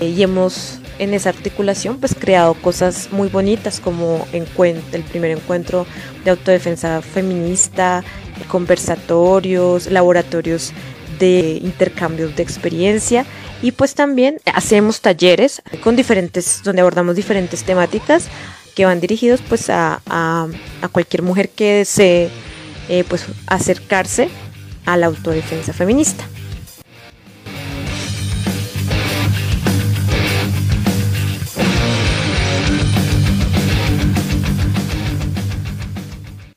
eh, y hemos en esa articulación pues creado cosas muy bonitas como el primer encuentro de autodefensa feminista, conversatorios, laboratorios de intercambios de experiencia y pues también hacemos talleres con diferentes donde abordamos diferentes temáticas que van dirigidos pues a, cualquier mujer que desee eh, pues acercarse a la autodefensa feminista.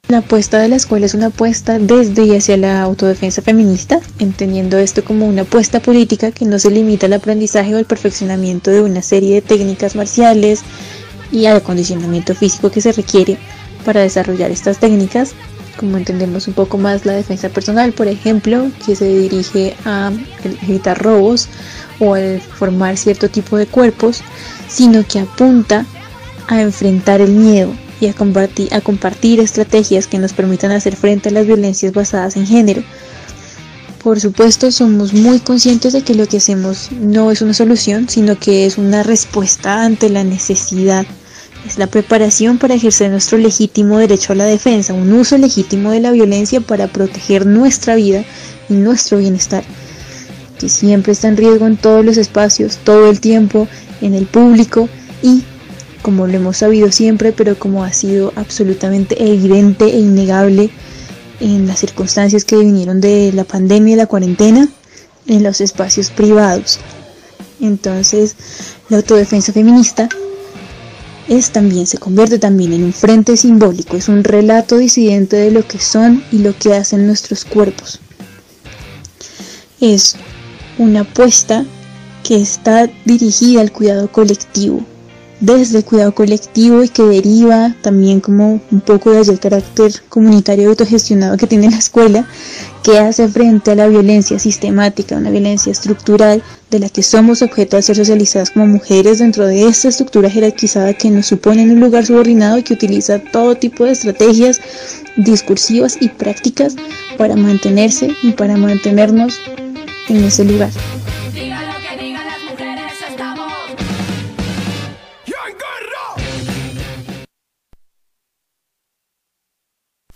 La apuesta de la escuela es una apuesta desde y hacia la autodefensa feminista, entendiendo esto como una apuesta política que no se limita al aprendizaje o al perfeccionamiento de una serie de técnicas marciales y al acondicionamiento físico que se requiere para desarrollar estas técnicas, como entendemos un poco más la defensa personal, por ejemplo, que se dirige a evitar robos o al formar cierto tipo de cuerpos, sino que apunta a enfrentar el miedo y a compartir, a compartir estrategias que nos permitan hacer frente a las violencias basadas en género. Por supuesto, somos muy conscientes de que lo que hacemos no es una solución, sino que es una respuesta ante la necesidad. Es la preparación para ejercer nuestro legítimo derecho a la defensa, un uso legítimo de la violencia para proteger nuestra vida y nuestro bienestar, que siempre está en riesgo en todos los espacios, todo el tiempo, en el público y como lo hemos sabido siempre, pero como ha sido absolutamente evidente e innegable en las circunstancias que vinieron de la pandemia y la cuarentena, en los espacios privados. Entonces, la autodefensa feminista es también, se convierte también en un frente simbólico, es un relato disidente de lo que son y lo que hacen nuestros cuerpos. Es una apuesta que está dirigida al cuidado colectivo, desde el cuidado colectivo y que deriva también como un poco desde el carácter comunitario autogestionado que tiene la escuela, que hace frente a la violencia sistemática, una violencia estructural de la que somos objeto de ser socializadas como mujeres dentro de esta estructura jerarquizada que nos supone en un lugar subordinado y que utiliza todo tipo de estrategias discursivas y prácticas para mantenerse y para mantenernos en ese lugar.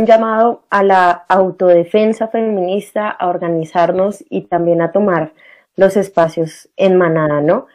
Llamado a la autodefensa feminista, a organizarnos y también a tomar los espacios en manada, ¿no?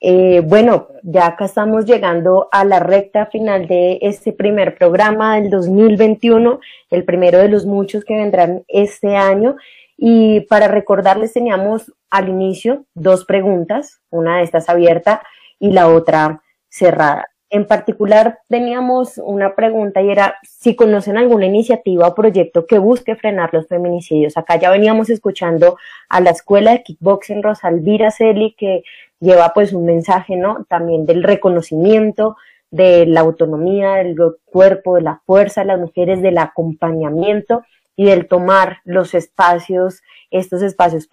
Eh, bueno, ya acá estamos llegando a la recta final de este primer programa del 2021, el primero de los muchos que vendrán este año. Y para recordarles teníamos al inicio dos preguntas, una de estas abierta y la otra cerrada. En particular teníamos una pregunta y era si conocen alguna iniciativa o proyecto que busque frenar los feminicidios. Acá ya veníamos escuchando a la escuela de kickboxing Rosalvira Celi que lleva pues un mensaje, ¿no? También del reconocimiento, de la autonomía del cuerpo, de la fuerza de las mujeres, del acompañamiento y del tomar los espacios, estos espacios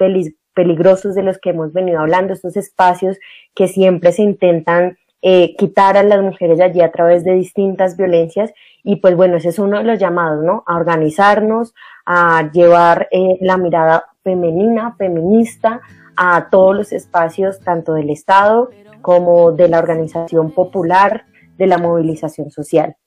peligrosos de los que hemos venido hablando, estos espacios que siempre se intentan eh, quitar a las mujeres allí a través de distintas violencias y pues bueno, ese es uno de los llamados, ¿no? A organizarnos, a llevar eh, la mirada femenina, feminista a todos los espacios, tanto del Estado como de la organización popular, de la movilización social.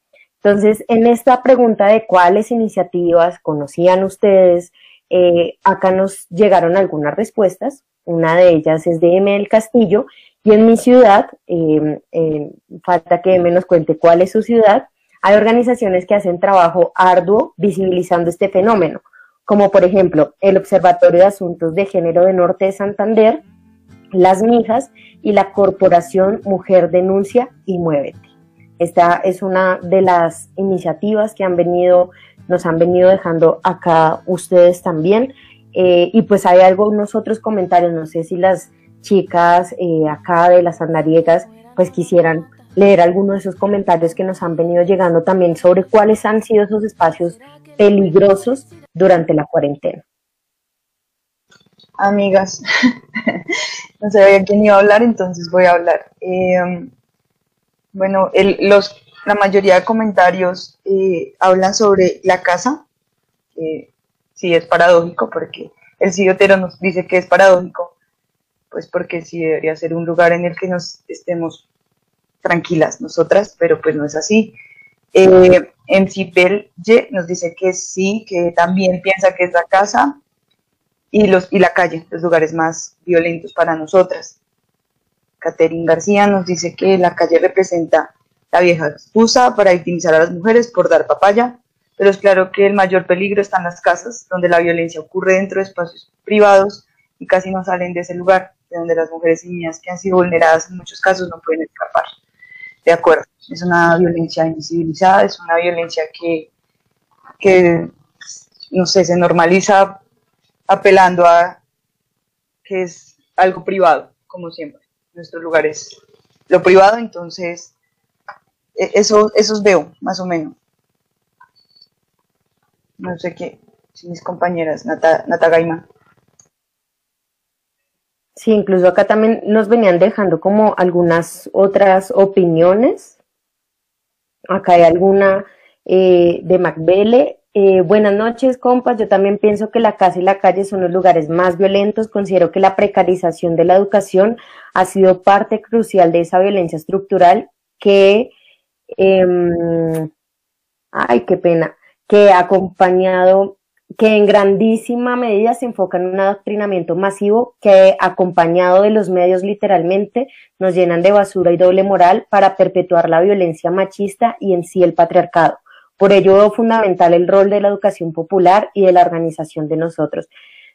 Entonces, en esta pregunta de cuáles iniciativas conocían ustedes, eh, acá nos llegaron algunas respuestas. Una de ellas es de M. del Castillo y en mi ciudad, em, em, falta que me nos cuente cuál es su ciudad, hay organizaciones que hacen trabajo arduo visibilizando este fenómeno, como por ejemplo el Observatorio de Asuntos de Género de Norte de Santander, Las Mijas y la Corporación Mujer Denuncia y Muévete. Esta es una de las iniciativas que han venido, nos han venido dejando acá ustedes también. Eh, y pues hay algunos otros comentarios, no sé si las chicas eh, acá de las andariegas pues quisieran leer algunos de esos comentarios que nos han venido llegando también sobre cuáles han sido esos espacios peligrosos durante la cuarentena. Amigas, no sabía quién iba a hablar, entonces voy a hablar. Eh, bueno, los, la mayoría de comentarios eh, hablan sobre la casa, que sí es paradójico, porque el ciotero nos dice que es paradójico, pues porque sí debería ser un lugar en el que nos estemos tranquilas nosotras, pero pues no es así. Eh, en Cipel nos dice que sí, que también piensa que es la casa y, los, y la calle, los lugares más violentos para nosotras. Catherine García nos dice que la calle representa la vieja excusa para victimizar a las mujeres por dar papaya, pero es claro que el mayor peligro está en las casas, donde la violencia ocurre dentro de espacios privados y casi no salen de ese lugar de donde las mujeres y niñas que han sido vulneradas en muchos casos no pueden escapar. De acuerdo, es una violencia invisibilizada, es una violencia que, que no sé, se normaliza apelando a que es algo privado, como siempre. Nuestro lugar es lo privado, entonces eso, esos veo, más o menos. No sé qué, si mis compañeras, Nata, Nata Gaima. Sí, incluso acá también nos venían dejando como algunas otras opiniones. Acá hay alguna eh, de Macbele. Eh, buenas noches, compas. Yo también pienso que la casa y la calle son los lugares más violentos. Considero que la precarización de la educación ha sido parte crucial de esa violencia estructural que, eh, ay, qué pena, que acompañado que en grandísima medida se enfoca en un adoctrinamiento masivo que, acompañado de los medios literalmente, nos llenan de basura y doble moral para perpetuar la violencia machista y en sí el patriarcado. Por ello fundamental el rol de la educación popular y de la organización de nosotros.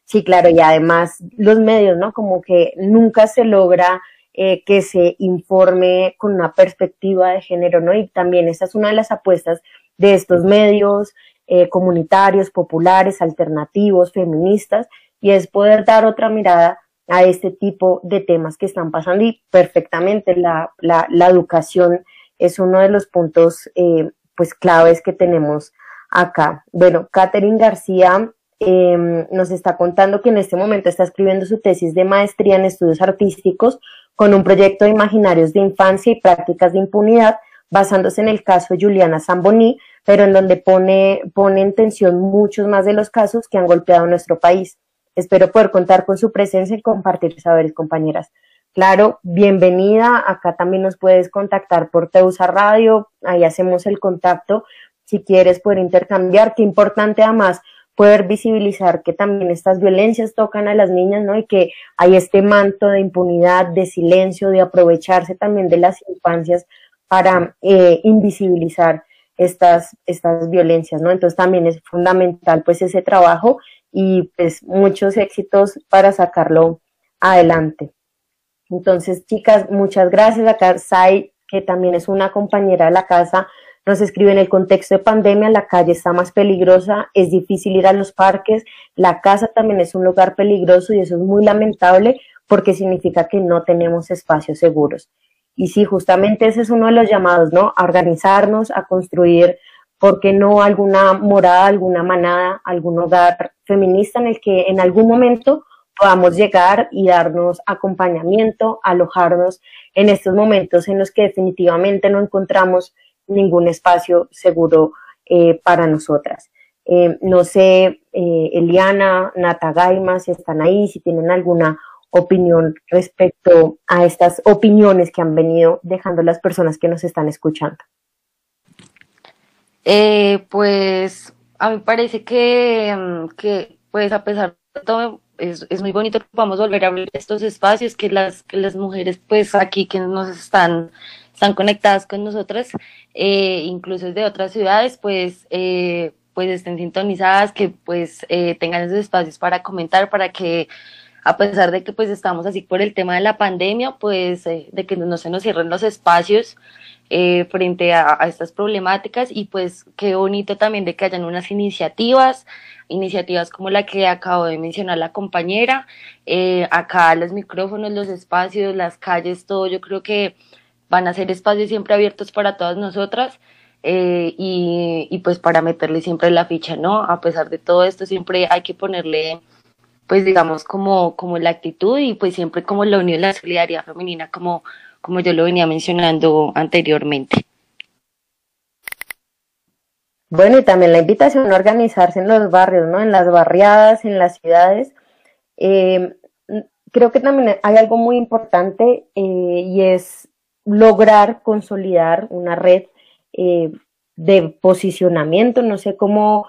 Sí, claro, y además los medios, ¿no? Como que nunca se logra eh, que se informe con una perspectiva de género, ¿no? Y también esa es una de las apuestas de estos medios, eh, comunitarios, populares, alternativos, feministas, y es poder dar otra mirada a este tipo de temas que están pasando y perfectamente la, la, educación es uno de los puntos eh, pues claves que tenemos acá. Bueno, Catherine García em, nos está contando que en este momento está escribiendo su tesis de maestría en estudios artísticos con un proyecto de imaginarios de infancia y prácticas de impunidad basándose en el caso de Juliana Zamboni, pero en donde pone, pone en tensión muchos más de los casos que han golpeado nuestro país. Espero poder contar con su presencia y compartir saberes, compañeras. Claro, bienvenida. Acá también nos puedes contactar por Teusa Radio. Ahí hacemos el contacto. Si quieres poder intercambiar, qué importante además poder visibilizar que también estas violencias tocan a las niñas, ¿no? Y que hay este manto de impunidad, de silencio, de aprovecharse también de las infancias para eh, invisibilizar estas, estas violencias, ¿no? Entonces también es fundamental pues ese trabajo y pues muchos éxitos para sacarlo adelante. Entonces, chicas, muchas gracias. Acá Sai, que también es una compañera de la casa, nos escribe en el contexto de pandemia, la calle está más peligrosa, es difícil ir a los parques, la casa también es un lugar peligroso y eso es muy lamentable porque significa que no tenemos espacios seguros. Y sí, justamente ese es uno de los llamados, ¿no? A organizarnos, a construir ¿por qué no alguna morada, alguna manada, algún hogar feminista en el que en algún momento podamos llegar y darnos acompañamiento, alojarnos en estos momentos en los que definitivamente no encontramos ningún espacio seguro eh, para nosotras. Eh, no sé, eh, Eliana, Nata Gaima, si están ahí, si tienen alguna opinión respecto a estas opiniones que han venido dejando las personas que nos están escuchando. Eh, pues a mí parece que, mm, que, pues a pesar de todo, es, es, muy bonito que podamos volver a abrir estos espacios, que las, que las mujeres pues aquí que nos están, están conectadas con nosotras, eh, incluso de otras ciudades, pues, eh, pues estén sintonizadas, que pues eh, tengan esos espacios para comentar, para que a pesar de que pues estamos así por el tema de la pandemia, pues de que no se nos cierren los espacios, frente a, estas problemáticas. Y pues qué bonito también de que hayan unas iniciativas, iniciativas como la que acabo de mencionar la compañera, acá los micrófonos, los espacios, las calles, todo, yo creo que van a ser espacios siempre abiertos para todas nosotras. Eh, y, y pues para meterle siempre la ficha, ¿no? A pesar de todo esto, siempre hay que ponerle pues digamos como, como la actitud y pues siempre como la unión, la solidaridad femenina como, como yo lo venía mencionando anteriormente. Bueno, y también la invitación a organizarse en los barrios, ¿no? En las barriadas, en las ciudades. Eh, creo que también hay algo muy importante eh, y es lograr consolidar una red eh, de posicionamiento, no sé cómo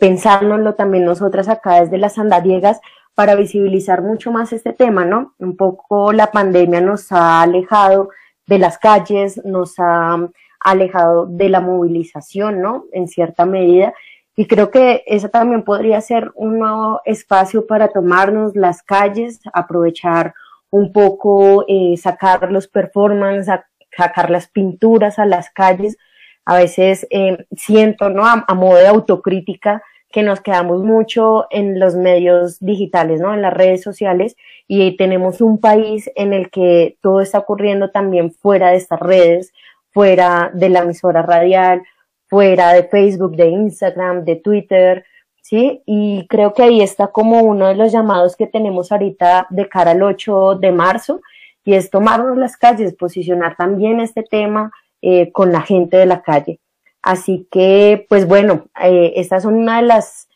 pensárnoslo también nosotras acá desde las andadiegas, para visibilizar mucho más este tema, ¿no? Un poco la pandemia nos ha alejado de las calles, nos ha alejado de la movilización, ¿no? En cierta medida. Y creo que ese también podría ser un nuevo espacio para tomarnos las calles, aprovechar un poco, eh, sacar los performances, sacar las pinturas a las calles. A veces eh, siento, ¿no? a modo de autocrítica, que nos quedamos mucho en los medios digitales, ¿no? En las redes sociales y tenemos un país en el que todo está ocurriendo también fuera de estas redes, fuera de la emisora radial, fuera de Facebook, de Instagram, de Twitter, ¿sí? Y creo que ahí está como uno de los llamados que tenemos ahorita de cara al 8 de marzo y es tomarnos las calles, posicionar también este tema eh, con la gente de la calle. Así que, pues bueno, eh, estas son una de las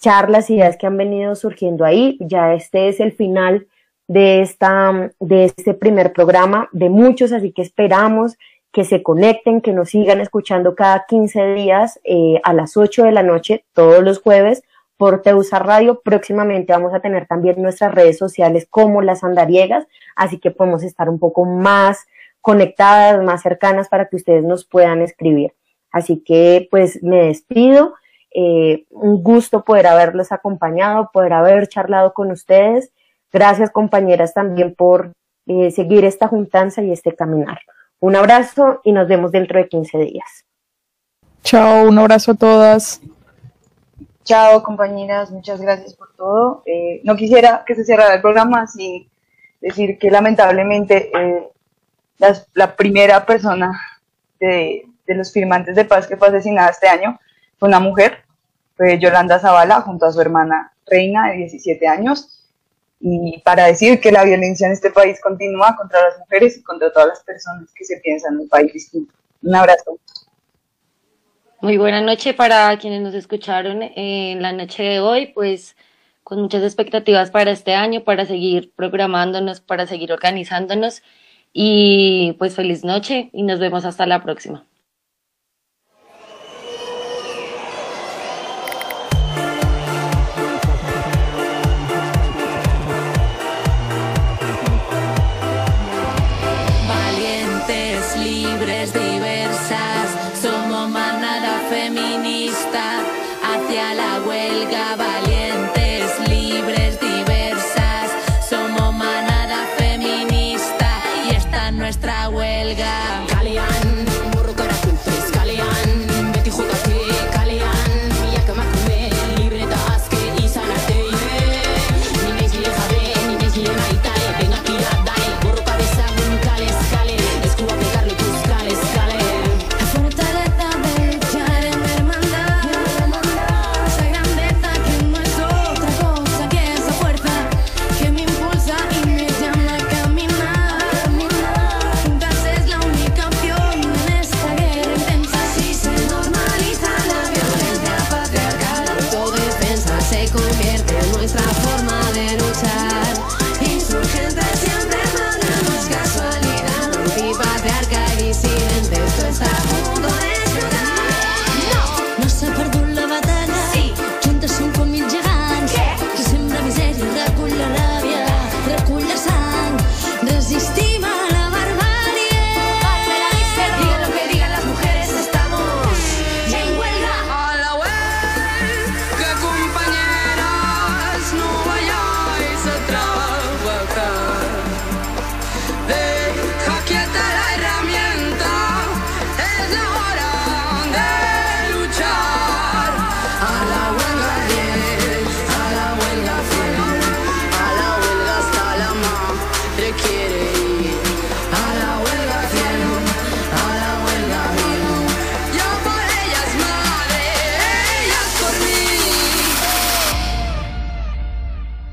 charlas, ideas que han venido surgiendo ahí. Ya este es el final de, esta, de este primer programa, de muchos, así que esperamos que se conecten, que nos sigan escuchando cada 15 días eh, a las 8 de la noche, todos los jueves, por Teusa Radio. Próximamente vamos a tener también nuestras redes sociales como las andariegas, así que podemos estar un poco más conectadas, más cercanas para que ustedes nos puedan escribir. Así que pues me despido. Eh, un gusto poder haberles acompañado, poder haber charlado con ustedes. Gracias compañeras también por eh, seguir esta juntanza y este caminar. Un abrazo y nos vemos dentro de 15 días. Chao, un abrazo a todas. Chao compañeras, muchas gracias por todo. Eh, no quisiera que se cerrara el programa sin decir que lamentablemente eh, la primera persona de, de, los firmantes de paz que fue asesinada este año fue una mujer, fue Yolanda Zavala junto a su hermana Reina de 17 años. Y para decir que la violencia en este país continúa contra las mujeres y contra todas las personas que se piensan en un país distinto. Un abrazo. Muy buena noche para quienes nos escucharon en la noche de hoy, pues con muchas expectativas para este año, para seguir programándonos, para seguir organizándonos y pues feliz noche y nos vemos hasta la próxima.